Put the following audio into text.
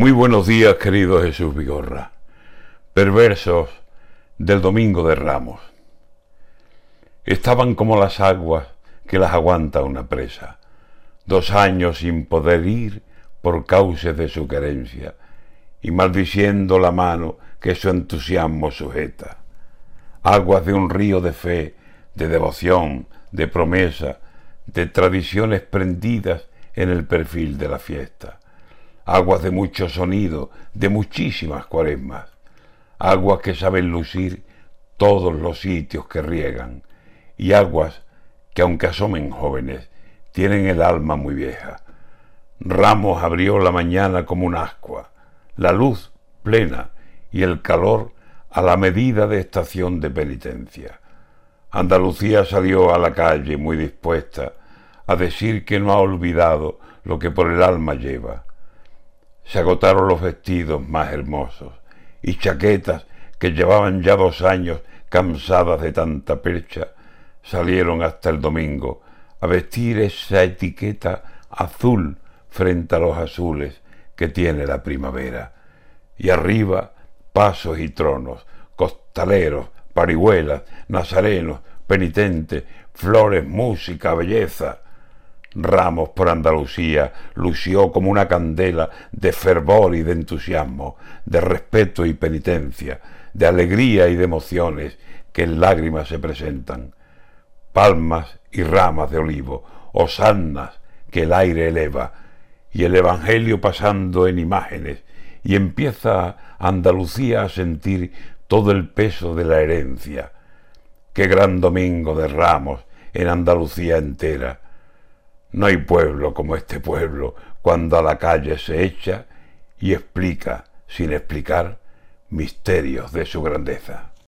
Muy buenos días, querido Jesús Vigorra. Perversos del Domingo de Ramos. Estaban como las aguas que las aguanta una presa, dos años sin poder ir por causa de su querencia, y maldiciendo la mano que su entusiasmo sujeta. Aguas de un río de fe, de devoción, de promesa, de tradiciones prendidas en el perfil de la fiesta aguas de mucho sonido, de muchísimas cuaresmas, aguas que saben lucir todos los sitios que riegan, y aguas que aunque asomen jóvenes, tienen el alma muy vieja. Ramos abrió la mañana como un ascua, la luz plena y el calor a la medida de estación de penitencia. Andalucía salió a la calle muy dispuesta a decir que no ha olvidado lo que por el alma lleva, se agotaron los vestidos más hermosos y chaquetas que llevaban ya dos años cansadas de tanta percha, salieron hasta el domingo a vestir esa etiqueta azul frente a los azules que tiene la primavera. Y arriba pasos y tronos, costaleros, parihuelas, nazarenos, penitentes, flores, música, belleza, Ramos por Andalucía lució como una candela de fervor y de entusiasmo, de respeto y penitencia, de alegría y de emociones que en lágrimas se presentan. Palmas y ramas de olivo, osannas que el aire eleva, y el Evangelio pasando en imágenes, y empieza Andalucía a sentir todo el peso de la herencia. Qué gran domingo de ramos en Andalucía entera no hay pueblo como este pueblo cuando a la calle se echa y explica, sin explicar, misterios de su grandeza.